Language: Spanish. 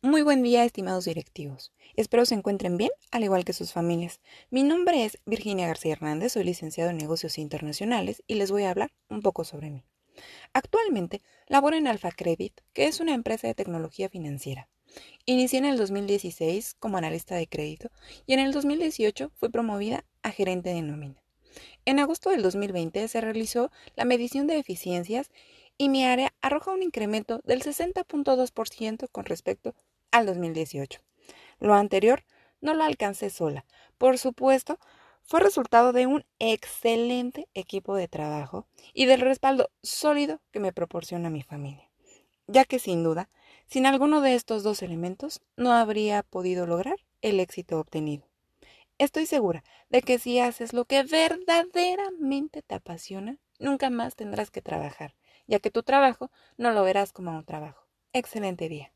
Muy buen día, estimados directivos. Espero se encuentren bien, al igual que sus familias. Mi nombre es Virginia García Hernández, soy licenciado en negocios internacionales y les voy a hablar un poco sobre mí. Actualmente laboro en Alfa Credit, que es una empresa de tecnología financiera. Inicié en el 2016 como analista de crédito y en el 2018 fui promovida a gerente de nómina. En agosto del 2020 se realizó la medición de eficiencias y mi área arroja un incremento del 60.2% con respecto al 2018. Lo anterior no lo alcancé sola. Por supuesto, fue resultado de un excelente equipo de trabajo y del respaldo sólido que me proporciona mi familia, ya que sin duda, sin alguno de estos dos elementos, no habría podido lograr el éxito obtenido. Estoy segura de que si haces lo que verdaderamente te apasiona, nunca más tendrás que trabajar, ya que tu trabajo no lo verás como un trabajo. Excelente día.